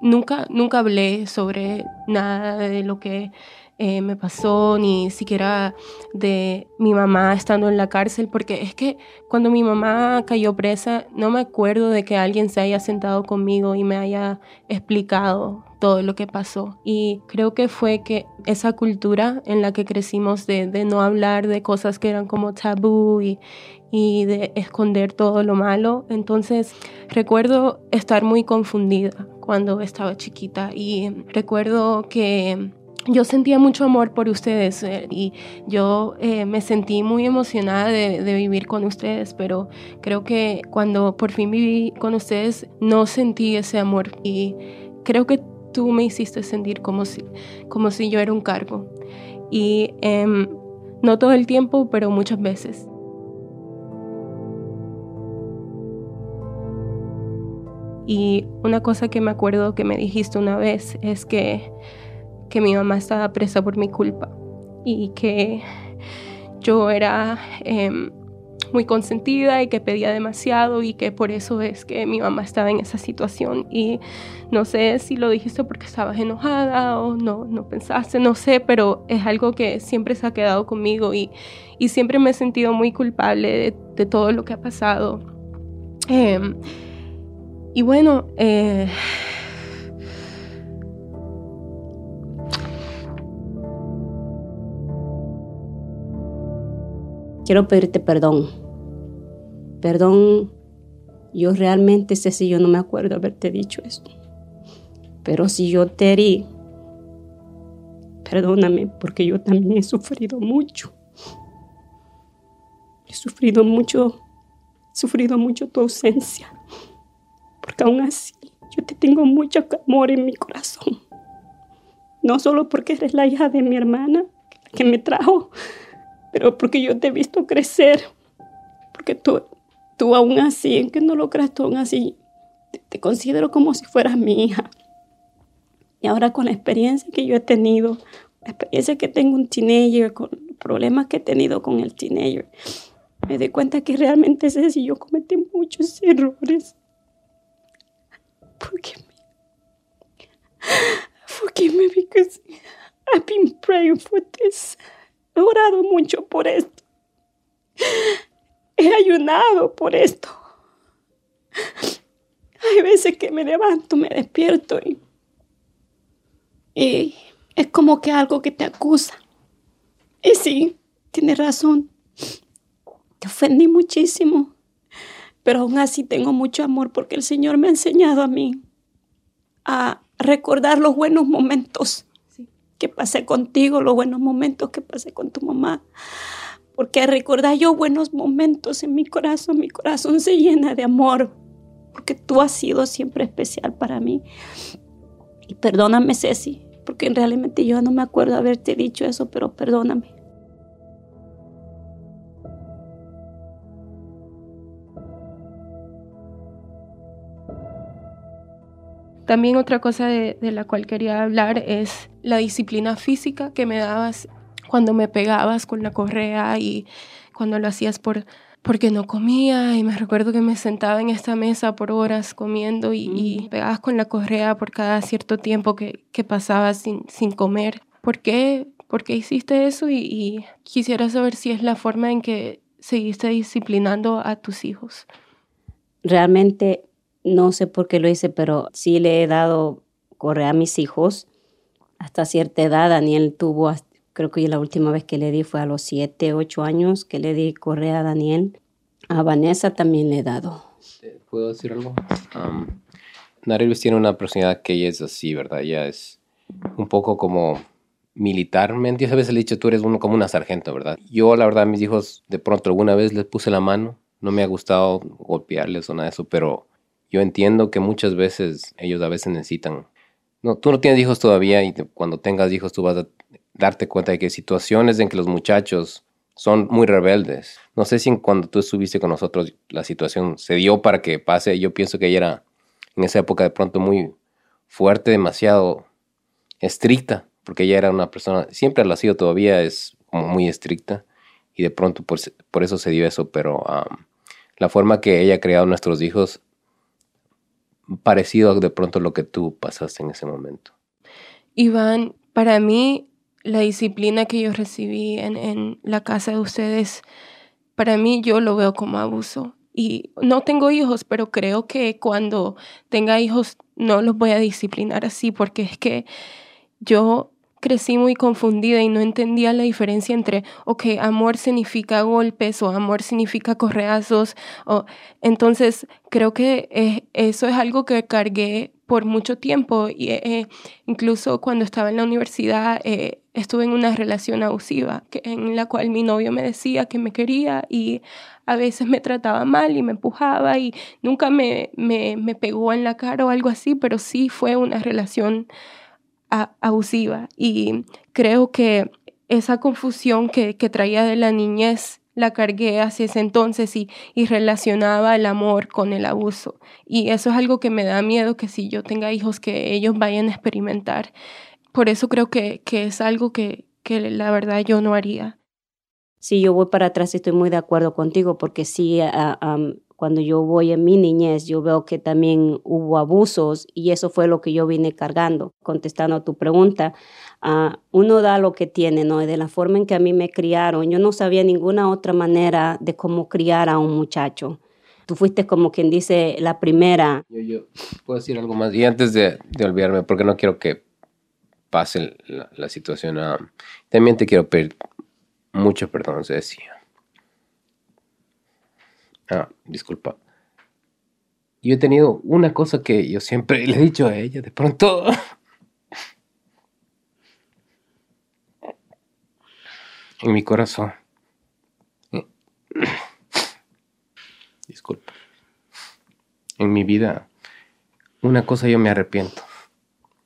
nunca, nunca hablé sobre nada de lo que eh, me pasó, ni siquiera de mi mamá estando en la cárcel, porque es que cuando mi mamá cayó presa, no me acuerdo de que alguien se haya sentado conmigo y me haya explicado todo lo que pasó. Y creo que fue que esa cultura en la que crecimos de, de no hablar de cosas que eran como tabú y, y de esconder todo lo malo. Entonces recuerdo estar muy confundida cuando estaba chiquita y recuerdo que yo sentía mucho amor por ustedes eh, y yo eh, me sentí muy emocionada de, vivir con ustedes, pero creo que cuando por fin viví con ustedes no sentí ese amor y creo que tú me hiciste sentir como si, como si yo era un cargo. Y em, no todo el tiempo, pero muchas veces. Y una cosa que me acuerdo que me dijiste una vez es que que mi mamá estaba presa por mi culpa y que yo era em, muy consentida y que pedía demasiado y que por eso es que mi mamá estaba en esa situación y no sé si lo dijiste porque estabas enojada o no, no pensaste, no sé, pero es algo que siempre se ha quedado conmigo y, y siempre me he sentido muy culpable de, todo lo que ha pasado. Em, y bueno, eh, quiero pedirte perdón. Perdón, yo realmente sé si yo no me acuerdo haberte dicho eso. Pero si yo te herí, perdóname porque yo también he sufrido mucho. He sufrido mucho, he sufrido mucho tu ausencia. Porque aún así yo te tengo mucho amor en mi corazón. No solo porque eres la hija de mi hermana que me trajo, pero porque yo te he visto crecer, porque tú, tú aún así, en que no lo creas, tú aún así, te, considero como si fueras mi hija. Y ahora con la experiencia que yo he tenido, la experiencia que tengo un teenager, con, problemas que he tenido con el teenager, me doy cuenta que realmente sé si yo cometí muchos errores. Forgive me. Forgive me because I've been praying for this. He orado mucho por esto. He ayunado por esto. Hay veces que me levanto, me despierto y, y es como que algo que te acusa. Y sí, tienes razón. Te ofendí muchísimo. Pero aún así tengo mucho amor porque el Señor me ha enseñado a mí a recordar los buenos momentos que pasé contigo, los buenos momentos que pasé con tu mamá. Porque recordar yo buenos momentos en mi corazón, mi corazón se llena de amor. Porque tú has sido siempre especial para mí. Y perdóname, Ceci, porque realmente yo no me acuerdo haberte dicho eso, pero perdóname. También otra cosa de, la cual quería hablar es la disciplina física que me dabas cuando me pegabas con la correa y cuando lo hacías por porque no comía y me recuerdo que me sentaba en esta mesa por horas comiendo y, pegabas con la correa por cada cierto tiempo que, que pasabas sin, sin comer. ¿Por qué, ¿Por qué hiciste eso? Y, y quisiera saber si es la forma en que seguiste disciplinando a tus hijos. Realmente no sé por qué lo hice, pero sí le he dado correa a mis hijos. Hasta cierta edad, Daniel tuvo, creo que la última vez que le di fue a los 7, 8 años que le di correa a Daniel. A Vanessa también le he dado. ¿Puedo decir algo? Um, tiene una personalidad que ella es así, ¿verdad? Ella es un poco como militarmente. Yo a veces le he dicho, tú eres uno como una sargento, ¿verdad? Yo, la verdad, a mis hijos, de pronto alguna vez les puse la mano. No me ha gustado golpearles o nada de eso, pero yo entiendo que muchas veces ellos a veces necesitan... No, tú no tienes hijos todavía y cuando tengas hijos tú vas a darte cuenta de que situaciones en que los muchachos son muy rebeldes. No sé si cuando tú estuviste con nosotros la situación se dio para que pase. Yo pienso que ella era en esa época de pronto muy fuerte, demasiado estricta, porque ella era una persona, siempre lo ha sido todavía, es como muy estricta y de pronto por, por eso se dio eso, pero la forma que ella ha creado nuestros hijos parecido a de pronto lo que tú pasaste en ese momento? Iván, para mí la disciplina que yo recibí en, en la casa de ustedes, para mí yo lo veo como abuso. Y no tengo hijos, pero creo que cuando tenga hijos no los voy a disciplinar así, porque es que yo crecí muy confundida y no entendía la diferencia entre, ok, amor significa golpes o amor significa correazos. O, entonces, creo que eso es algo que cargué por mucho tiempo. Y eh, incluso cuando estaba en la universidad, eh, estuve en una relación abusiva, que, en la cual mi novio me decía que me quería y a veces me trataba mal y me empujaba y nunca me, me, me pegó en la cara o algo así, pero sí fue una relación abusiva. Y creo que esa confusión que, traía de la niñez la cargué hacia ese entonces y, y, relacionaba el amor con el abuso. Y eso es algo que me da miedo que si yo tenga hijos que ellos vayan a experimentar. Por eso creo que, que es algo que, que la verdad yo no haría. Sí, yo voy para atrás y estoy muy de acuerdo contigo porque sí, cuando yo voy en mi niñez, yo veo que también hubo abusos y eso fue lo que yo vine cargando. Contestando a tu pregunta, uh, uno da lo que tiene, ¿no? de la forma en que a mí me criaron, yo no sabía ninguna otra manera de cómo criar a un muchacho. Tú fuiste como quien dice la primera. Yo, yo puedo decir algo más y antes de, de olvidarme, porque no quiero que pase la, la situación. Uh, también te quiero pedir mucho perdón, Ceci. Ah, disculpa. Yo he tenido una cosa que yo siempre le he dicho a ella, de pronto... en mi corazón. Disculpa. En mi vida, una cosa yo me arrepiento.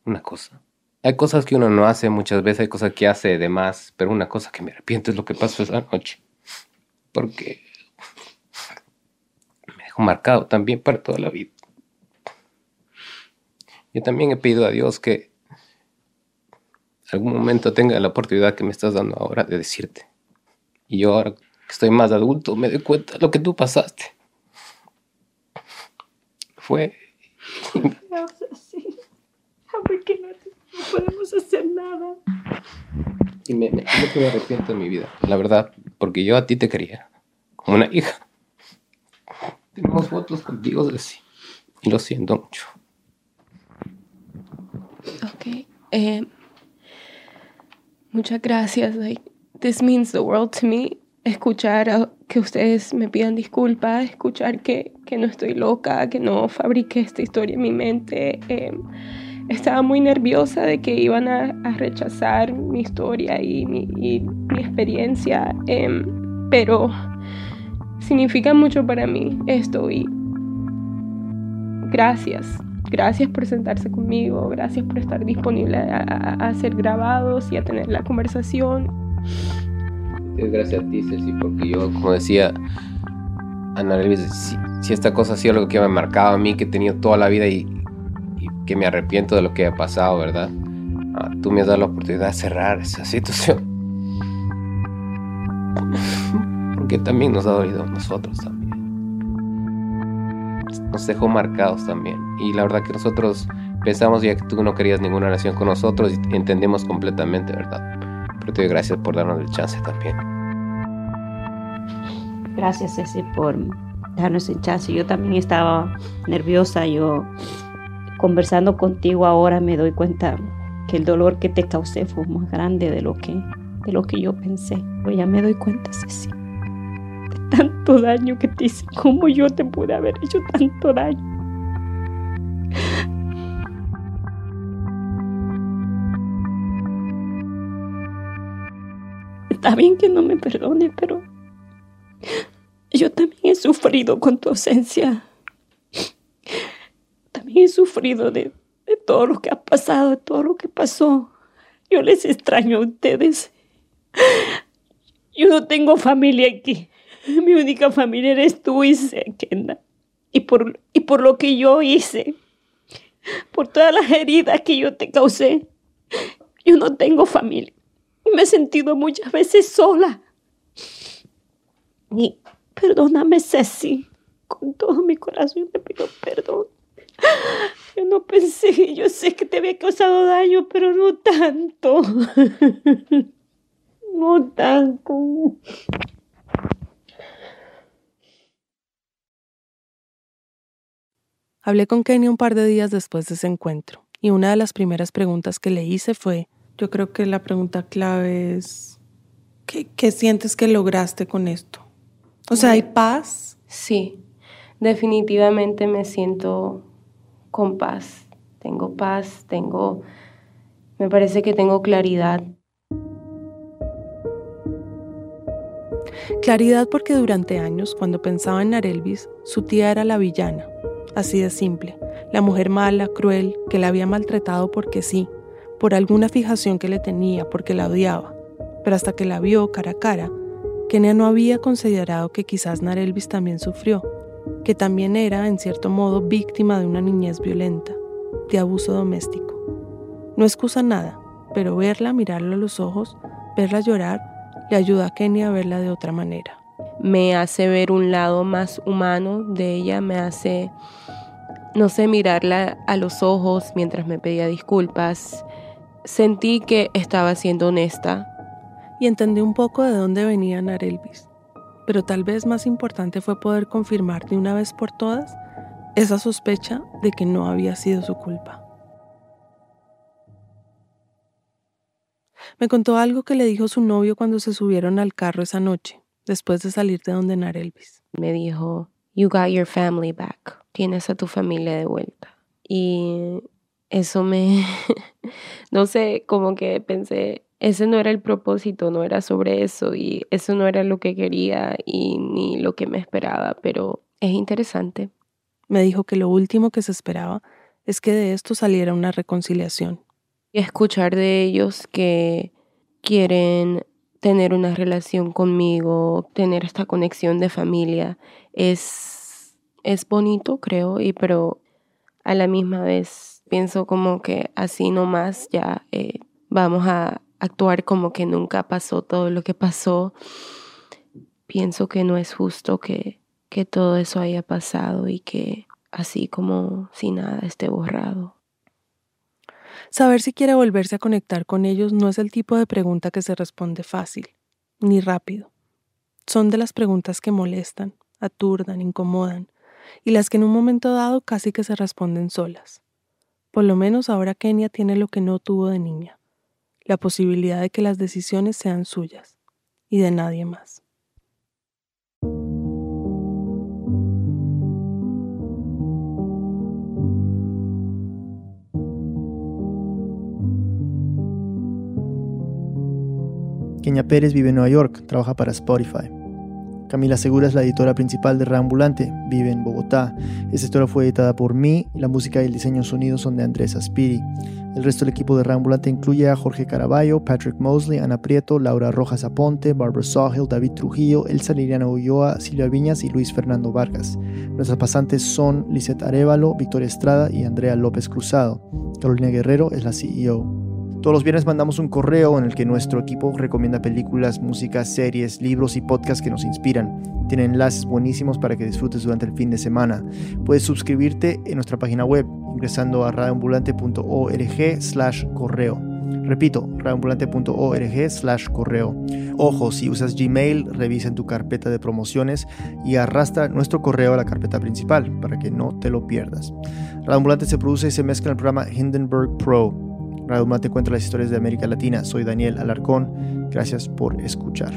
Una cosa. Hay cosas que uno no hace muchas veces, hay cosas que hace de más, pero una cosa que me arrepiento es lo que pasó esa noche. Porque marcado también para toda la vida. Yo también he pedido a Dios que algún momento tenga la oportunidad que me estás dando ahora de decirte Y yo ahora que estoy más adulto me doy cuenta de lo que tú pasaste. Fue... Porque no, no podemos hacer nada. Y me, me, que me arrepiento de mi vida, la verdad, porque yo a ti te quería, como una hija. Tenemos fotos contigo. Y lo siento mucho. Ok. Eh, muchas gracias. Like, this means the world to me. Escuchar que ustedes me pidan disculpas, escuchar que, que, no estoy loca, que no fabriqué esta historia en mi mente. Eh, estaba muy nerviosa de que iban a, rechazar mi historia y mi, experiencia, eh, pero significa mucho para mí esto y gracias. Gracias por sentarse conmigo, gracias por estar disponible a, a, a ser grabados y a tener la conversación. Gracias a ti, Ceci, porque yo, como decía Ana si, si, esta cosa ha sido algo que me ha marcado a mí, que he tenido toda la vida y, y que me arrepiento de lo que ha pasado, ¿verdad? Ah, tú me has dado la oportunidad de cerrar esa situación. Porque también nos ha dolido a nosotros también nos dejó marcados también. Y la verdad que nosotros pensamos ya que tú no querías ninguna relación con nosotros y entendemos completamente, ¿verdad? Pero te doy gracias por darnos el chance también. Gracias, Ceci, por darnos el chance. Yo también estaba nerviosa. Yo, conversando contigo ahora, me doy cuenta que el dolor que te causé fue más grande de lo que, de lo que yo pensé. Pero ya me doy cuenta, Ceci tanto daño que te hice. ¿Cómo yo te pude haber hecho tanto daño? Está bien que no me perdone, pero yo también he sufrido con tu ausencia. También he sufrido de, de todo lo que ha pasado, de todo lo que pasó. Yo les extraño a ustedes. Yo no tengo familia aquí. Mi única familia eres tú y Kenda. Y por, y por lo que yo hice, por todas las heridas que yo te causé, yo no tengo familia. Me he sentido muchas veces sola. Y perdóname, Ceci. Con todo mi corazón te pido perdón. Yo no pensé, yo sé que te había causado daño, pero no tanto. No tanto. Hablé con Kenia un par de días después de ese encuentro y una de las primeras preguntas que le hice fue, yo creo que la pregunta clave es, ¿qué, qué sientes que lograste con esto? O sea, ¿hay paz? Sí, definitivamente me siento con paz. Tengo paz, tengo, me parece que tengo claridad. Claridad porque durante años, cuando pensaba en Narelvis, su tía era la villana, Así de simple. La mujer mala, cruel, que la había maltratado porque sí, por alguna fijación que le tenía, porque la odiaba. Pero hasta que la vio cara a cara, Kenia no había considerado que quizás Narelvis también sufrió, que también era, en cierto modo, víctima de una niñez violenta, de abuso doméstico. No excusa nada, pero verla, mirarla a los ojos, verla llorar, le ayuda a Kenia a verla de otra manera me hace ver un lado más humano de ella, me hace, no sé, mirarla a los ojos mientras me pedía disculpas. Sentí que estaba siendo honesta. Y entendí un poco de dónde venía Narelvis. Pero tal vez más importante fue poder confirmar de una vez por todas esa sospecha de que no había sido su culpa. Me contó algo que le dijo su novio cuando se subieron al carro esa noche después de salir de donde Elvis. Me dijo, You got your family back. Tienes a tu familia de vuelta. Y eso me, no sé, como que pensé, ese no era el propósito, no era sobre eso y eso no era lo que quería y ni lo que me esperaba, pero es interesante. Me dijo que lo último que se esperaba es que de esto saliera una reconciliación. Y escuchar de ellos que quieren tener una relación conmigo, tener esta conexión de familia, es, es bonito, creo, y pero a la misma vez pienso como que así nomás ya eh, vamos a actuar como que nunca pasó todo lo que pasó. pienso que no es justo que, que todo eso haya pasado y que así como si nada esté borrado. Saber si quiere volverse a conectar con ellos no es el tipo de pregunta que se responde fácil, ni rápido. Son de las preguntas que molestan, aturdan, incomodan, y las que en un momento dado casi que se responden solas. Por lo menos ahora Kenia tiene lo que no tuvo de niña, la posibilidad de que las decisiones sean suyas y de nadie más. Kenia Pérez vive en Nueva York, trabaja para Spotify. Camila Segura es la editora principal de Reambulante, vive en Bogotá. Esta historia fue editada por mí la música y el diseño sonido son de Andrés Aspiri. El resto del equipo de Reambulante incluye a Jorge Caraballo, Patrick Mosley, Ana Prieto, Laura Rojas Aponte, Barbara Sawhill, David Trujillo, Elsa Liliana Ulloa, Silvia Viñas y Luis Fernando Vargas. Nuestras pasantes son Lisette Arevalo, Victoria Estrada y Andrea López Cruzado. Carolina Guerrero es la CEO. Todos los viernes mandamos un correo en el que nuestro equipo recomienda películas, música, series, libros y podcasts que nos inspiran. Tiene enlaces buenísimos para que disfrutes durante el fin de semana. Puedes suscribirte en nuestra página web ingresando a radioambulante.org slash correo. Repito, radioambulante.org slash correo. Ojo, si usas Gmail, revisa en tu carpeta de promociones y arrastra nuestro correo a la carpeta principal para que no te lo pierdas. Radioambulante se produce y se mezcla en el programa Hindenburg Pro Radio te cuenta las historias de América Latina. Soy Daniel Alarcón. Gracias por escuchar.